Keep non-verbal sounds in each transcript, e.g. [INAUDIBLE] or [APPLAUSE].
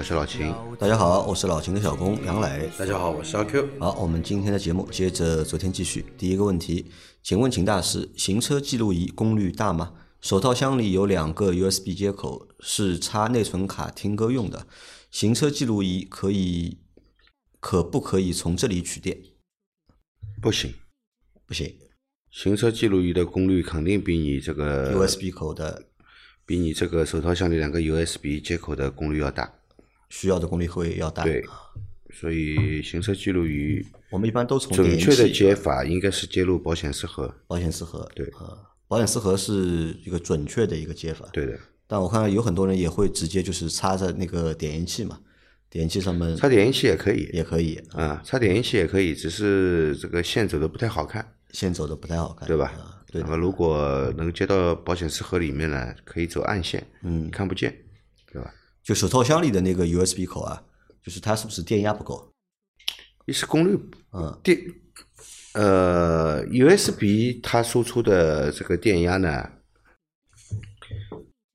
我是老秦。大家好，我是老秦的小工杨磊。大家好，我是阿 Q。好，我们今天的节目接着昨天继续。第一个问题，请问秦大师，行车记录仪功率大吗？手套箱里有两个 USB 接口，是插内存卡听歌用的。行车记录仪可以可不可以从这里取电？不行，不行行车记录仪的功率肯定比你这个，USB 口的比你这个手套箱里两个 USB 接口的功率要大。需要的功率会要大。对，所以行车记录仪我们一般都从准确的接法应该是接入保险丝盒。保险丝盒。对呃，保险丝盒是一个准确的一个接法。对的，但我看有很多人也会直接就是插在那个点烟器嘛，点烟器上面插点烟器也可以。也可以，啊，插点烟器也可以，只是这个线走的不太好看，线走的不太好看，对吧啊？对的，那么如果能接到保险丝盒里面呢，可以走暗线，嗯看不见，对吧？就手套箱里的那个 USB 口啊，就是它是不是电压不够？一是功率嗯电，呃，USB 它输出的这个电压呢，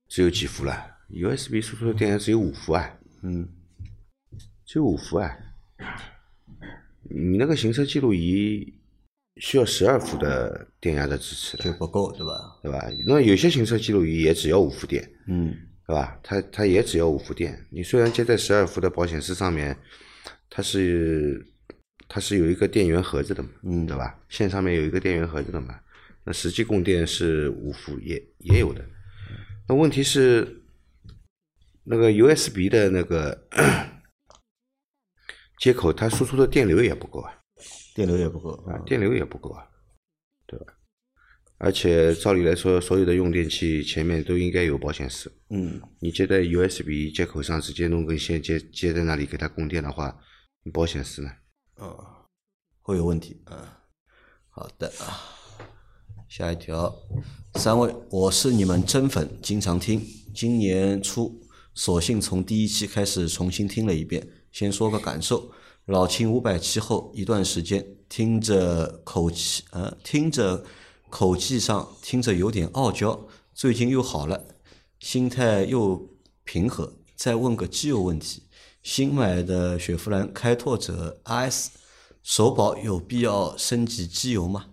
只有几伏了？USB 输出的电压只有五伏啊，嗯，只有五伏啊。你那个行车记录仪需要十二伏的电压的支持的，就不够，对吧？对吧？那有些行车记录仪也只要五伏电，嗯，对吧？它它也只要五伏电。你虽然接在十二伏的保险丝上面，它是它是有一个电源盒子的嘛，嗯对吧？线上面有一个电源盒子的嘛，那实际供电是五伏也也有的。那问题是那个 USB 的那个接口，它输出的电流也不够啊。电流也不够啊，电流也不够啊？而且照理来说，所有的用电器前面都应该有保险丝。嗯，你接在 USB 接口上，直接弄根线接接在那里给它供电的话，保险丝呢？嗯，会有问题，嗯，好的啊，下一条，三位，我是你们真粉，经常听，今年初索性从第一期开始重新听了一遍，先说个感受。老秦五百期后一段时间，听着口气，呃，听着口气上听着有点傲娇，最近又好了，心态又平和。再问个机油问题，新买的雪佛兰开拓者 RS 首保有必要升级机油吗？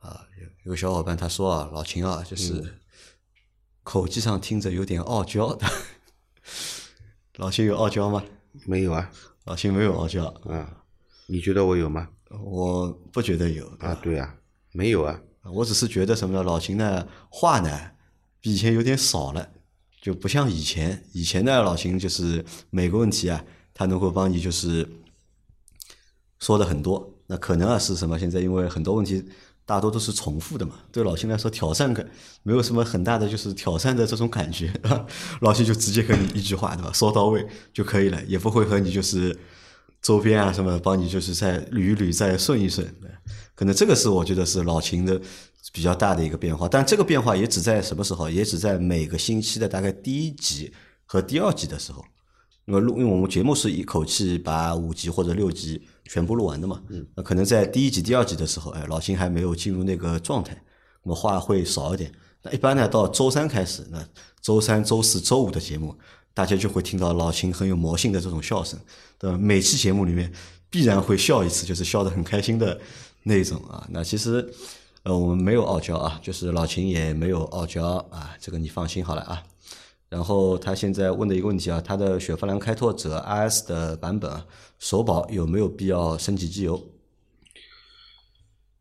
啊，有有个小伙伴他说啊，老秦啊，就是口气上听着有点傲娇的。[LAUGHS] 老秦有傲娇吗？没有啊，老秦没有傲娇，啊，你觉得我有吗？我不觉得有啊，对啊，没有啊，我只是觉得什么呢？老秦呢话呢比以前有点少了，就不像以前。以前呢，老秦就是每个问题啊，他能够帮你就是说的很多。那可能啊是什么？现在因为很多问题大多都是重复的嘛，对老秦来说挑战感没有什么很大的就是挑战的这种感觉？[LAUGHS] 老秦就直接跟你一句话，对吧？说到位就可以了，也不会和你就是周边啊什么帮你就是再捋一捋，再顺一顺。对可能这个是我觉得是老秦的比较大的一个变化，但这个变化也只在什么时候？也只在每个星期的大概第一集和第二集的时候。那么录，因为我们节目是一口气把五集或者六集全部录完的嘛，那可能在第一集、第二集的时候，哎，老秦还没有进入那个状态，那么话会少一点。那一般呢，到周三开始，那周三、周四周五的节目，大家就会听到老秦很有魔性的这种笑声，对吧？每期节目里面必然会笑一次，就是笑得很开心的那种啊。那其实，呃，我们没有傲娇啊，就是老秦也没有傲娇啊，这个你放心好了啊。然后他现在问的一个问题啊，他的雪佛兰开拓者 RS 的版本，首保有没有必要升级机油？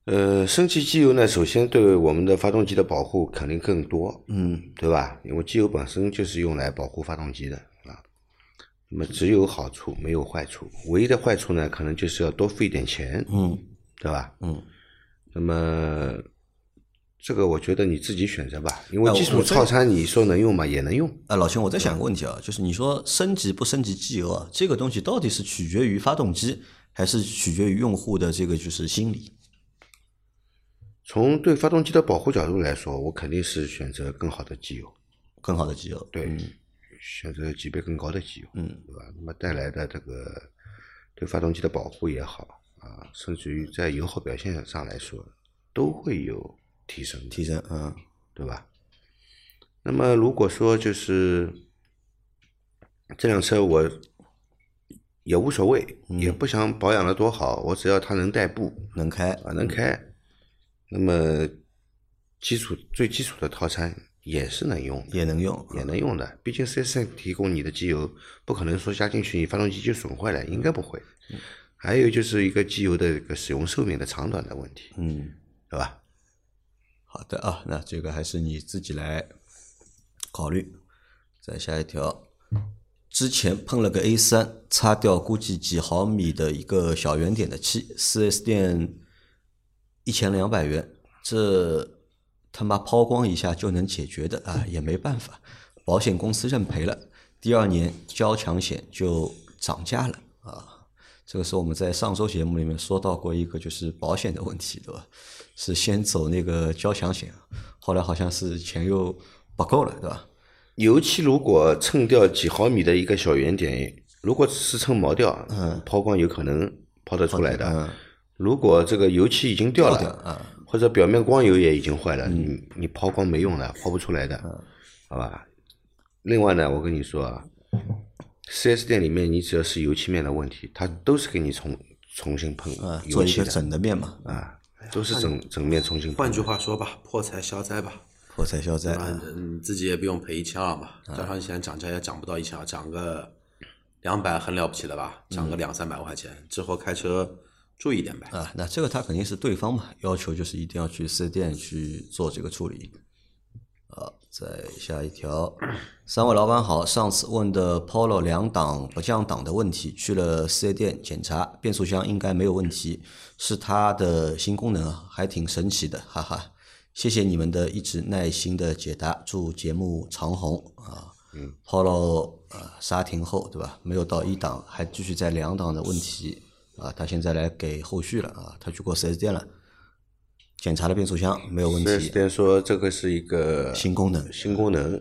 呃，升级机油呢，首先对我们的发动机的保护肯定更多，嗯，对吧？因为机油本身就是用来保护发动机的啊。那么只有好处没有坏处，唯一的坏处呢，可能就是要多费一点钱，嗯对吧？嗯，那么这个我觉得你自己选择吧，因为基础套餐你说能用吗？也能用。哎，老秦，我在想个问题啊，就是你说升级不升级机油啊，这个东西到底是取决于发动机，还是取决于用户的这个就是心理？从对发动机的保护角度来说，我肯定是选择更好的机油，更好的机油，对，选择级别更高的机油，嗯，对吧？那么带来的这个对发动机的保护也好啊，甚至于在油耗表现上来说，都会有提升，提升，嗯，对吧？那么如果说就是这辆车我也无所谓，也不想保养的多好，我只要它能代步能开啊，能开，那么基础最基础的套餐也是能用，也能用，也能用的。毕竟四 S 店提供你的机油，不可能说加进去你发动机就损坏了，应该不会。还有就是一个机油的一个使用寿命的长短的问题，嗯，对吧？好的啊，那这个还是你自己来考虑。再下一条，之前碰了个 A 三，擦掉估计几毫米的一个小圆点的漆，四 S 店一千两百元，这他妈抛光一下就能解决的啊，也没办法，保险公司认赔了。第二年交强险就涨价了啊。这个是我们在上周节目里面说到过一个就是保险的问题，对吧？是先走那个交强险，后来好像是钱又不够了，对吧？油漆如果蹭掉几毫米的一个小圆点，如果只是蹭毛掉，嗯，抛光有可能抛得出来的。嗯，如果这个油漆已经掉了，啊，或者表面光油也已经坏了，你你抛光没用的，抛不出来的，好吧？另外呢，我跟你说啊，四 S 店里面你只要是油漆面的问题，它都是给你重重新喷啊，做一个油漆的整的面嘛，啊，都是整整面重新喷。换句话说吧，破财消灾吧，破财消灾。啊，你自己也不用赔一千二嘛，加上现在涨价也涨不到一千二，涨个两百很了不起了吧？涨个两三百块钱，之后开车注意点呗。啊，那这个他肯定是对方嘛，要求就是一定要去四 S 店去做这个处理。啊，再下一条，三位老板好，上次问的 Polo 两档不降档的问题，去了四 S 店检查，变速箱应该没有问题，是它的新功能啊，还挺神奇的，哈哈。谢谢你们的一直耐心的解答，祝节目长红啊。嗯，Polo 呃刹停后对吧？没有到一档，还继续在两档的问题啊，他现在来给后续了啊，他去过四 S 店了，检查了变速箱没有问题四 S 题，店说这个是一个新功能新功能，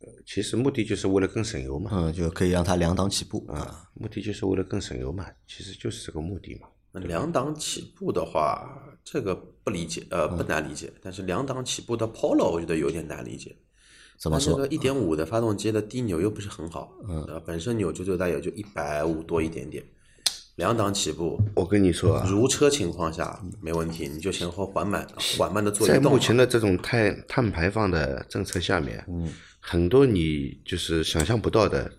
呃其实目的就是为了更省油嘛，嗯，就可以让它两档起步啊。啊，目的就是为了更省油嘛，其实就是这个目的嘛。那两档起步的话，这个不理解，呃，嗯不难理解。但是两档起步的 Polo 我觉得有点难理解。怎么说它这个？一点五的发动机的低扭又不是很好，嗯，本身扭矩最大也就一百五多一点点。两档起步，我跟你说啊，如车情况下没问题，你就前后缓慢缓慢的做移在。目前的这种碳碳排放的政策下面，嗯，很多你就是想象不到的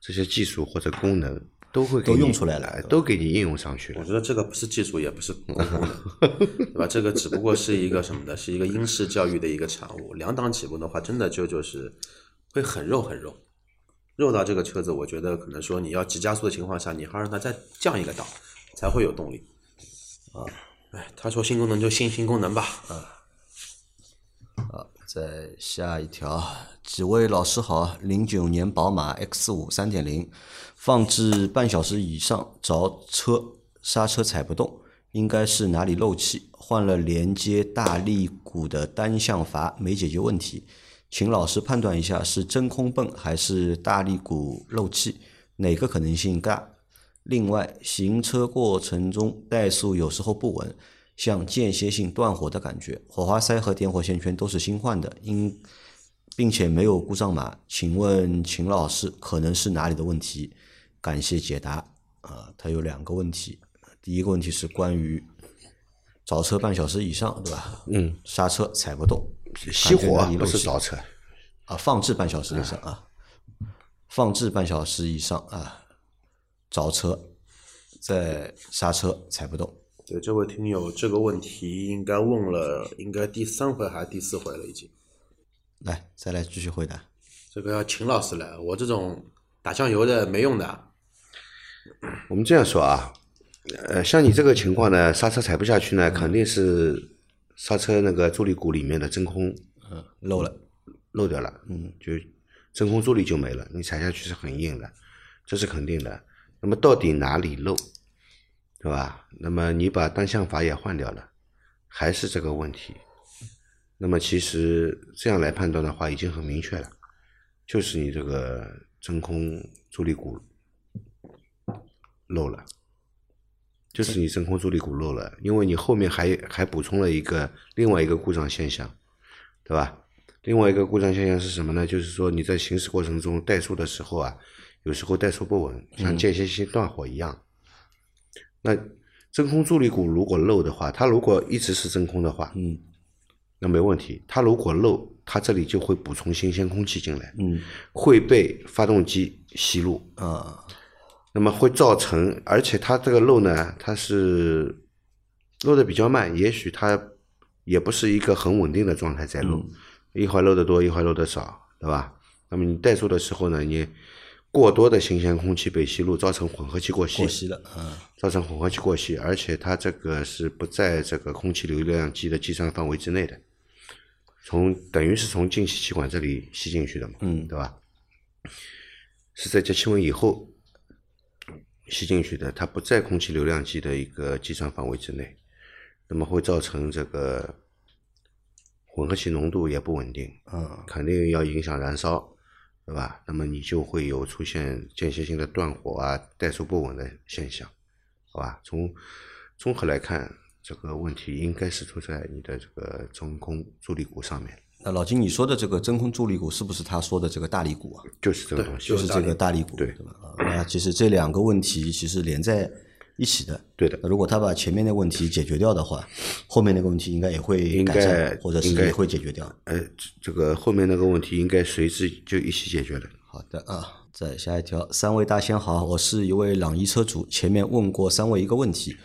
这些技术或者功能都会给都用出来了哎都给你应用上去了。我觉得这个不是技术，也不是功能，[LAUGHS] 对吧？这个只不过是一个什么的，是一个英式教育的一个产物。两档起步的话，真的就就是会很肉很肉，肉到这个车子，我觉得可能说你要急加速的情况下，你还让它再降一个档，才会有动力。啊，哎，他说新功能就新新功能吧。啊好，再下一条，几位老师好，零九年宝马 X 五三点零，放置半小时以上着车，刹车踩不动，应该是哪里漏气，换了连接大力鼓的单向阀，没解决问题，请老师判断一下是真空泵还是大力鼓漏气，哪个可能性大？另外，行车过程中怠速有时候不稳，像间歇性断火的感觉，火花塞和点火线圈都是新换的，因并且没有故障码。请问秦老师可能是哪里的问题？感谢解答。啊，他有两个问题，第一个问题是关于着车半小时以上，对吧？嗯，刹车踩不动，熄火不是着车，啊，放置半小时以上啊，放置半小时以上啊，着车，再刹车踩不动。对，这位听友这个问题应该问了，应该第三回还是第四回了已经。来，再来继续回答。这个要秦老师来，我这种打酱油的没用的。我们这样说啊，呃，像你这个情况呢，刹车踩不下去呢，肯定是刹车那个助力鼓里面的真空嗯，漏了。漏掉了，嗯，就真空助力就没了，你踩下去是很硬的，这是肯定的。那么到底哪里漏？对吧？那么你把单向阀也换掉了，还是这个问题。那么其实这样来判断的话，已经很明确了，就是你这个真空助力鼓漏了，就是你真空助力鼓漏了，因为你后面还还补充了一个另外一个故障现象，对吧？另外一个故障现象是什么呢？就是说你在行驶过程中怠速的时候啊，有时候怠速不稳，像间歇性断火一样。那真空助力鼓如果漏的话，它如果一直是真空的话，嗯那没问题。它如果漏，它这里就会补充新鲜空气进来，嗯会被发动机吸入，啊那么会造成，而且它这个漏呢，它是漏的比较慢，也许它也不是一个很稳定的状态在漏，一会儿漏的多，一会儿漏的少，对吧？那么你怠速的时候呢，你过多的新鲜空气被吸入，造成混合气过稀，过稀了，嗯造成混合气过稀，而且它这个是不在这个空气流量计的计算范围之内的，从等于是从进气气管这里吸进去的嘛，嗯对吧？是在节气温以后吸进去的，它不在空气流量计的一个计算范围之内，那么会造成这个混合气浓度也不稳定，嗯肯定要影响燃烧，对吧？那么你就会有出现间歇性的断火啊、怠速不稳的现象，好吧？从综合来看，这个问题应该是出在你的这个中空助力鼓上面，那老金，你说的这个真空助力鼓是不是他说的这个大力鼓啊？就是这个东西就。是这个大力鼓，对对吧？啊那其实这两个问题其实连在一起的。对的那如果他把前面的问题解决掉的话，后面那个问题应该也会应改善该，应该或者是也会解决掉。呃，这这个后面那个问题应该随之就一起解决了。好的啊，再下一条，三位大仙好，我是一位朗逸车主，前面问过三位一个问题，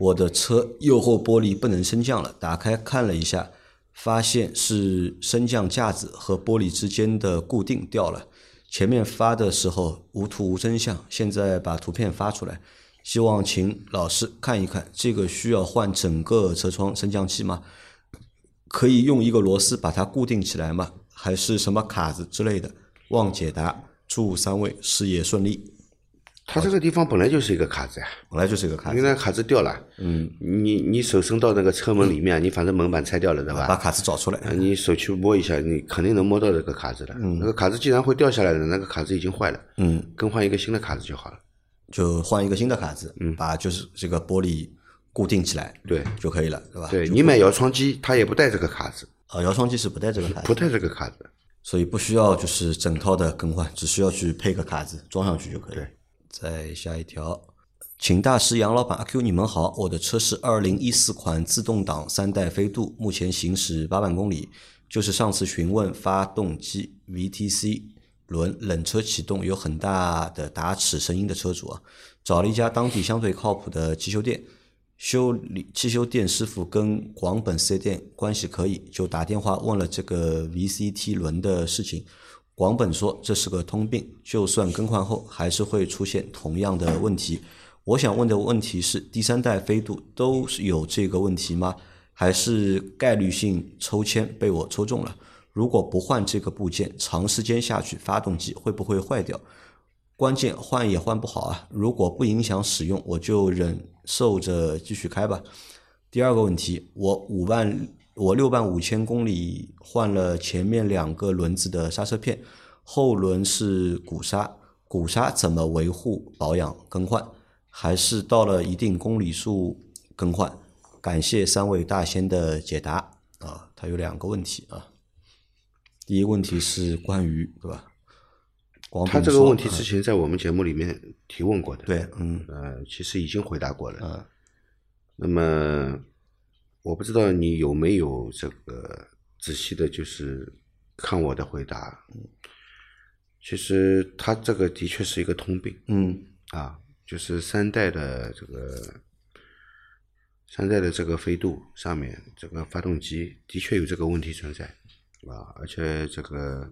我的车右后玻璃不能升降了，打开看了一下，发现是升降架子和玻璃之间的固定掉了。前面发的时候无图无真相，现在把图片发出来，希望请老师看一看，这个需要换整个车窗升降器吗？可以用一个螺丝把它固定起来吗？还是什么卡子之类的？望解答，祝三位事业顺利。它这个地方本来就是一个卡子呀，本来就是一个卡子，你那卡子掉了，嗯，你你手伸到那个车门里面，你反正门板拆掉了，对吧？把卡子找出来。啊，你手去摸一下，你肯定能摸到这个卡子的。嗯那个卡子既然会掉下来的，那个卡子已经坏了，嗯，更换一个新的卡子就好了。就换一个新的卡子，嗯，把就是这个玻璃固定起来，对就可以了，对吧？对你买摇窗机，它也不带这个卡子，啊，摇窗机是不带这个卡子，不带这个卡子。所以不需要就是整套的更换，只需要去配个卡子装上去就可以。对，再下一条，请大师杨老板阿 Q 你们好，我的车是二零一四款自动挡三代飞度，目前行驶八万公里，就是上次询问发动机 VTC 轮冷车启动有很大的打齿声音的车主啊，找了一家当地相对靠谱的汽修店。修理汽修店师傅跟广本四 S 店关系可以，就打电话问了这个 VCT 轮的事情。广本说这是个通病，就算更换后还是会出现同样的问题。我想问的问题是，第三代飞度都是有这个问题吗？还是概率性抽签被我抽中了？如果不换这个部件，长时间下去，发动机会不会坏掉？关键换也换不好啊！如果不影响使用，我就忍受着继续开吧。第二个问题，我五万我六万五千公里换了前面两个轮子的刹车片，后轮是鼓刹，鼓刹怎么维护、保养、更换？还是到了一定公里数更换？感谢三位大仙的解答啊！它有两个问题啊。第一个问题是关于对吧？广他这个问题啊之前在我们节目里面提问过的，对，嗯呃，其实已经回答过了。嗯那么我不知道你有没有这个仔细的，就是看我的回答。其实他这个的确是一个通病嗯啊，就是三代的这个三代的这个飞度上面，这个发动机的确有这个问题存在啊，而且这个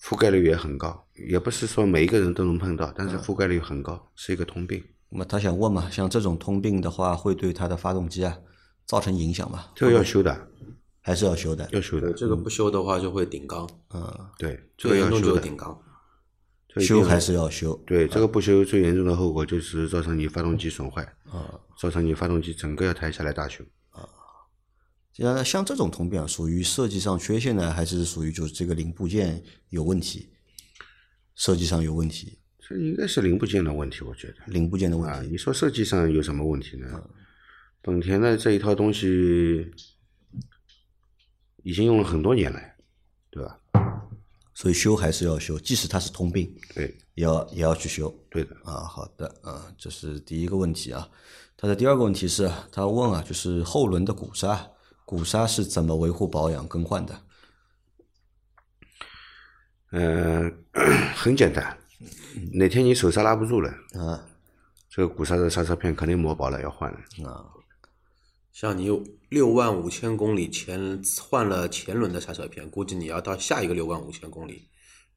覆盖率也很高，也不是说每一个人都能碰到，但是覆盖率很高，是一个通病。那么他想问嘛，像这种通病的话，会对他的发动机啊造成影响吗？这个要修的，还是要修的？要修的，，这个不修的话就会顶缸，嗯，对，这个要最严重就修顶缸。修还是要修。对，这个不修最严重的后果就是造成你发动机损坏，啊，造成你发动机整个要抬下来大修。像像这种通病啊，属于设计上缺陷呢，还是属于就是这个零部件有问题，设计上有问题，这应该是零部件的问题，我觉得。零部件的问题啊，题。你说设计上有什么问题呢？本田的这一套东西已经用了很多年了，对吧？所以修还是要修，即使它是通病，对，也要也要去修。对的。啊，好的，啊，这是第一个问题啊。他的第二个问题是，他问啊，就是后轮的鼓刹，鼓刹是怎么维护、保养、更换的？呃，[COUGHS] 很简单，哪天你手刹拉不住了，啊这个鼓刹的刹车片肯定磨薄了，要换了。啊，像你有六万五千公里前换了前轮的刹车片，估计你要到下一个六万五千公里，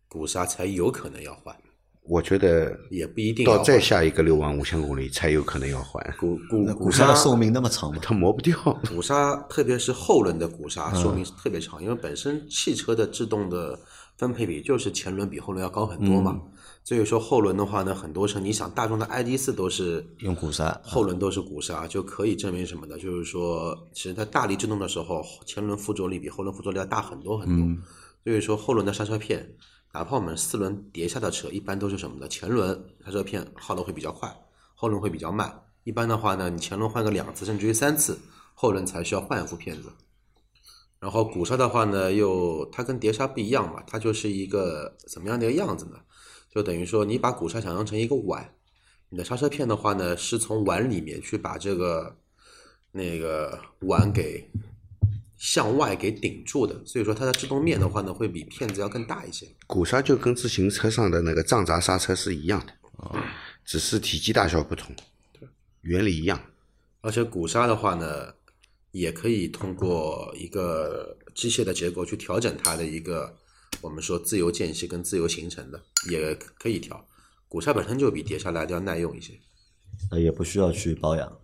鼓刹才有可能要换，我觉得也不一定到。再下一个六万五千公里才有可能要换，鼓鼓那鼓鼓刹的寿命那么长吗？[LAUGHS] 它磨不掉。[LAUGHS] 鼓刹，特别是后轮的鼓刹，寿命是特别长，因为本身汽车的制动的分配比就是前轮比后轮要高很多嘛。所以说后轮的话呢，很多车你想大众的 ID 四都是用鼓刹后轮都是鼓刹，就可以证明什么呢？就是说，其实它大力制动的时候，前轮附着力比后轮附着力要大很多很多。所以说后轮的刹车片，哪怕我们四轮碟下的车，一般都是什么呢？前轮刹车片耗的会比较快，后轮会比较慢。一般的话呢，你前轮换个两次甚至于三次，后轮才需要换一副片子。然后鼓刹的话呢，又它跟碟刹不一样嘛，它就是一个怎么样的一个样子呢？就等于说你把鼓刹想象成一个碗，你的刹车片的话呢，是从碗里面去把这个那个碗给向外给顶住的，所以说它的制动面的话呢，会比片子要更大一些。鼓刹就跟自行车上的那个藏闸刹车是一样的，只是体积大小不同，原理一样。而且鼓刹的话呢，也可以通过一个机械的结构去调整它的一个我们说自由间隙跟自由形成的，也可以调。鼓刹本身就比碟刹来的要耐用一些。那也不需要去保养。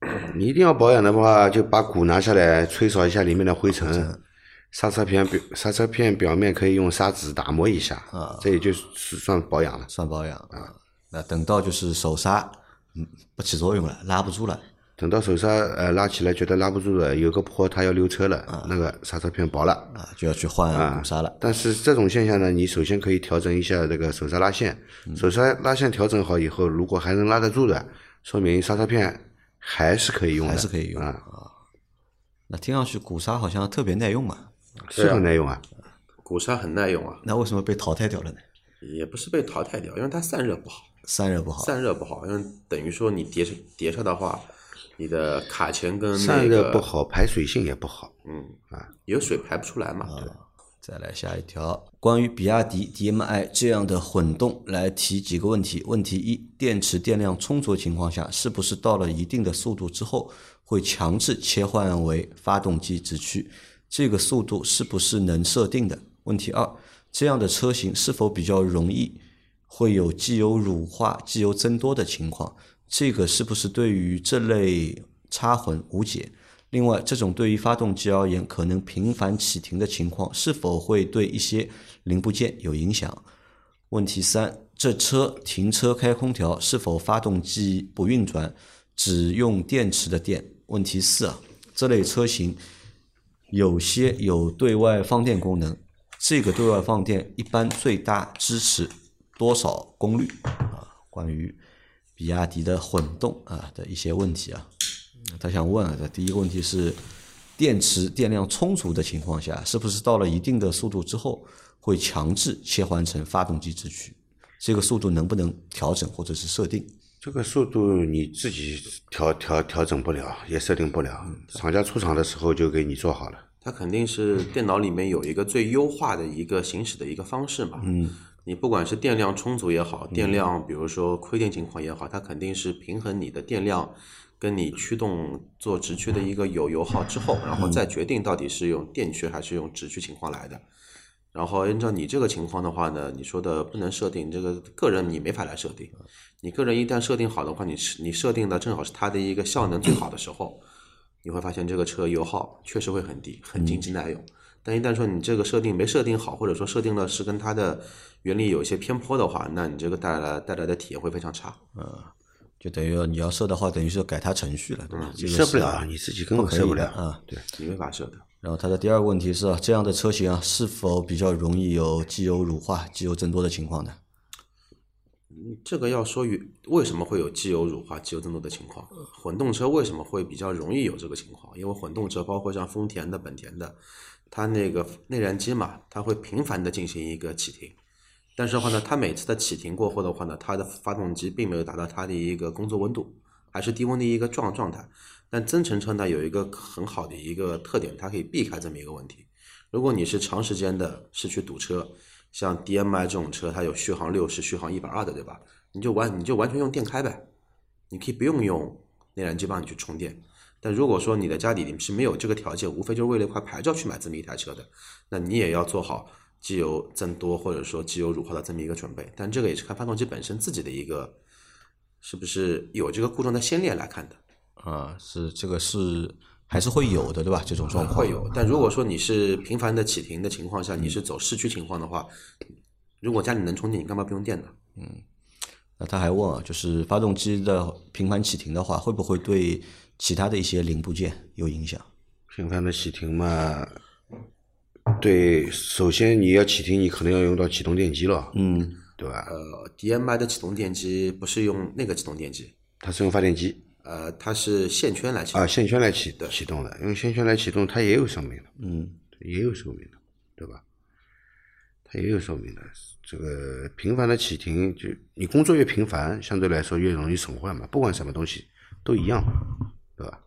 [COUGHS] 你一定要保养的话，就把鼓拿下来，吹扫一下里面的灰尘。刹车片表刹车片表面可以用砂纸打磨一下，啊这也就是算保养了。算保养啊。那等到就是手刹，嗯，不起作用了，拉不住了，等到手刹呃拉起来觉得拉不住了，有个坡它要溜车了，那个刹车片薄了。啊，就要去换鼓刹了。但是这种现象呢，你首先可以调整一下这个手刹拉线，手刹拉线调整好以后，如果还能拉得住的，说明刹车片还是可以用的，还是可以用啊，那听上去鼓刹好像特别耐用嘛，是很耐用啊。鼓刹很耐用啊，那为什么被淘汰掉了呢？也不是被淘汰掉，因为它散热不好。散热不好，散热不好，因为等于说你碟刹碟刹的话，你的卡钳跟那散热个不好，排水性也不好。嗯啊，有水排不出来嘛。对再来下一条，关于比亚迪 DMI 这样的混动来提几个问题。问题一：电池电量充足情况下，是不是到了一定的速度之后，会强制切换为发动机直驱？这个速度是不是能设定的？问题二：这样的车型是否比较容易会有机油乳化、机油增多的情况？这个是不是对于这类插混无解？另外，这种对于发动机而言可能频繁启停的情况，是否会对一些零部件有影响？问题三：这车停车开空调是否发动机不运转，只用电池的电？问题四啊，这类车型有些有对外放电功能，这个对外放电一般最大支持多少功率？啊，关于比亚迪的混动啊的一些问题啊。他想问啊，第一个问题是，电池电量充足的情况下，是不是到了一定的速度之后，会强制切换成发动机直驱？这个速度能不能调整或者是设定？这个速度你自己调调调整不了，也设定不了，厂家出厂的时候就给你做好了。它肯定是电脑里面有一个最优化的一个行驶的一个方式嘛。嗯，你不管是电量充足也好，电量比如说亏电情况也好，它肯定是平衡你的电量跟你驱动做直驱的一个有油耗之后，然后再决定到底是用电驱还是用直驱情况来的。然后按照你这个情况的话呢，你说的不能设定，这个个人你没法来设定。你个人一旦设定好的话，你你设定的正好是它的一个效能最好的时候，你会发现这个车油耗确实会很低，很经济耐用。但一旦说你这个设定没设定好，或者说设定了是跟它的原理有一些偏颇的话，那你这个带来带来的体验会非常差。嗯就等于你要设的话，等于是改它程序了，对吧？这个是设不了，你自己根本设不了。的啊。对，你没法设的。然后它的第二个问题是啊，这样的车型啊，是否比较容易有机油乳化、机油增多的情况呢？这个要说与为什么会有机油乳化、机油增多的情况？混动车为什么会比较容易有这个情况？因为混动车包括像丰田的、本田的，它那个内燃机嘛，它会频繁的进行一个启停，但是的话呢，它每次的启停过后的话呢，它的发动机并没有达到它的一个工作温度，还是低温的一个状状态。但增程车呢，有一个很好的一个特点，它可以避开这么一个问题。如果你是长时间的市区堵车，像 DMI 这种车，它有续航六十、续航一百二的，对吧？你就完你就完全用电开呗，你可以不用用内燃机帮你去充电。但如果说你的家里是没有这个条件，无非就是为了一块牌照去买这么一台车的，那你也要做好机油增多或者说机油乳化的这么一个准备。但这个也是看发动机本身自己的一个是不是有这个故障的先例来看的。啊，是这个是还是会有的，对吧？这种状况会有，但如果说你是频繁的启停的情况下，你是走市区情况的话，如果家里能充电，你干嘛不用电呢？嗯那他还问啊，就是发动机的频繁启停的话，会不会对其他的一些零部件有影响？频繁的启停嘛，对，首先你要启停，你可能要用到启动电机了，嗯，对吧？呃，DMI 的启动电机不是用那个启动电机，它是用发电机。呃，它是线圈来启动。啊，线圈来启启动的，用线圈来启动，它也有寿命的，嗯，也有寿命的，对吧？它也有寿命的。这个频繁的启停，就你工作越频繁，相对来说越容易损坏嘛，不管什么东西都一样，对吧？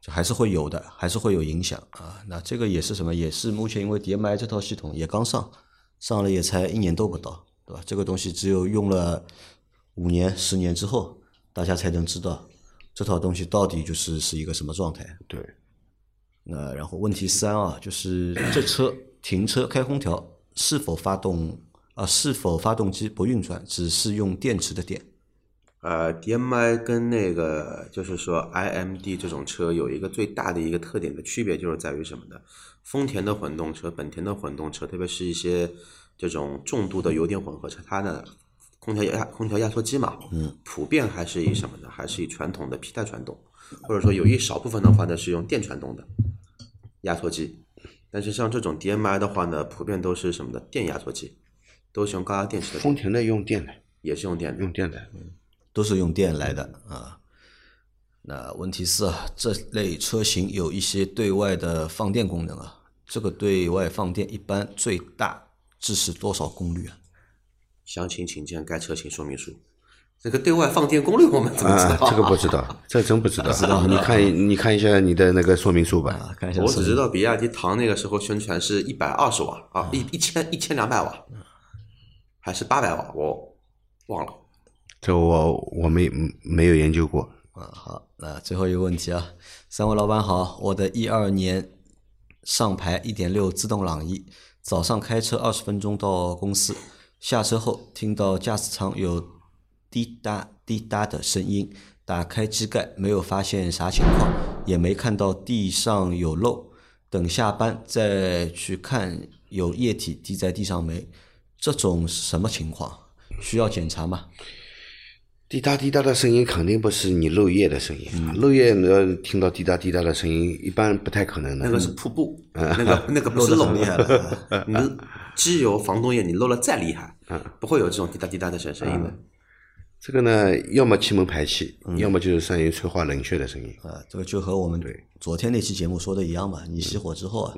这还是会有的，还是会有影响啊。那这个也是什么？也是目前因为 DMI 这套系统也刚上，上了也才一年多不到，对吧？这个东西只有用了五年、十年之后，大家才能知道这套东西到底就是是一个什么状态。对，那然后问题三啊，就是这车停车开空调是否发动啊？是否发动机不运转，只是用电池的电？呃，DMI 跟那个就是说 IMD 这种车有一个最大的一个特点的区别，就是在于什么呢？丰田的混动车、本田的混动车，特别是一些这种重度的油电混合车，它的空调压空调压缩机嘛，嗯，普遍还是以什么呢？还是以传统的皮带传动，或者说有一少部分的话呢是用电传动的压缩机。但是像这种 DMI 的话呢，普遍都是什么的电压缩机，都是用高压电池的，丰田的用电的，也是用电的。用电的，都是用电来的啊。那问题是啊，这类车型有一些对外的放电功能啊，这个对外放电一般最大支持多少功率啊？详情请见该车型说明书。这个对外放电功率我们怎么知道？啊，这个不知道，[LAUGHS] 这真不知道。知道你看，你看一下你的那个说明书吧。啊，看一下我只知道比亚迪唐那个时候宣传是一百二十瓦啊，一一千一千两百瓦，还是八百瓦，我忘了。这我我没没有研究过。啊，好，那最后一个问题啊，三位老板好，我的一二年上牌一点六自动朗逸，早上开车二十分钟到公司，下车后听到驾驶舱有滴答滴答的声音，打开机盖没有发现啥情况，也没看到地上有漏，等下班再去看有液体滴在地上没，这种什么情况？需要检查吗？滴答滴答的声音肯定不是你漏液的声音，漏液你要听到滴答滴答的声音，一般不太可能的。那个是瀑布，那个 [LAUGHS] 那个不是漏很厉害了。你机油防冻液你漏了再厉害，不会有这种滴答滴答的声声音的。这个呢，要么气门排气，要么就是三元催化冷却的声音。啊，这个就和我们昨天那期节目说的一样嘛，你熄火之后啊，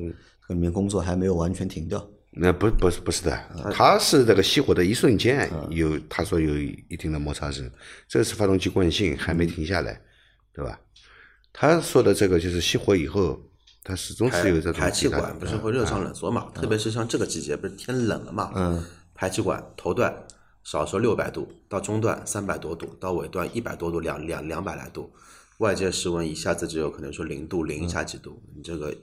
这里面工作还没有完全停掉。那不不是不是的，它是这个熄火的一瞬间有，他说有一定的摩擦声，这是发动机惯性还没停下来，对吧？他说的这个就是熄火以后，它始终是有这种排气管不是会热胀冷缩嘛？特别是像这个季节，不是天冷了嘛？嗯，排气管头段少说六百度，到中段三百多度，到尾段一百多度，两两两百来度，外界室温一下子只有可能说零度零下几度，你这个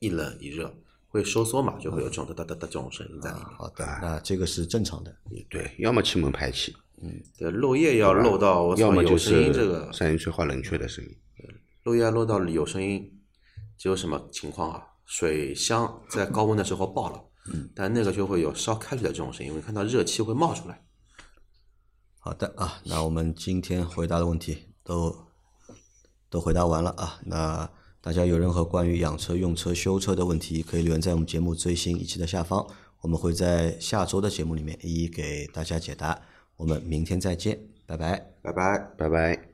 一冷一热会收缩嘛，就会有这种哒哒哒哒这种声音在里面。好的，那这个是正常的。对，要么气门排气，嗯对，漏液要漏到我操要么就有声音，是这个三元催化冷却的声音。漏液漏到有声音，只有什么情况啊？水箱在高温的时候爆了，嗯，但那个就会有烧开水的这种声音，会看到热气会冒出来。好的啊，那我们今天回答的问题都都回答完了啊。那大家有任何关于养车、用车、修车的问题，可以留言在我们节目最新一期的下方，我们会在下周的节目里面一一给大家解答。我们明天再见，拜拜。拜拜。拜拜。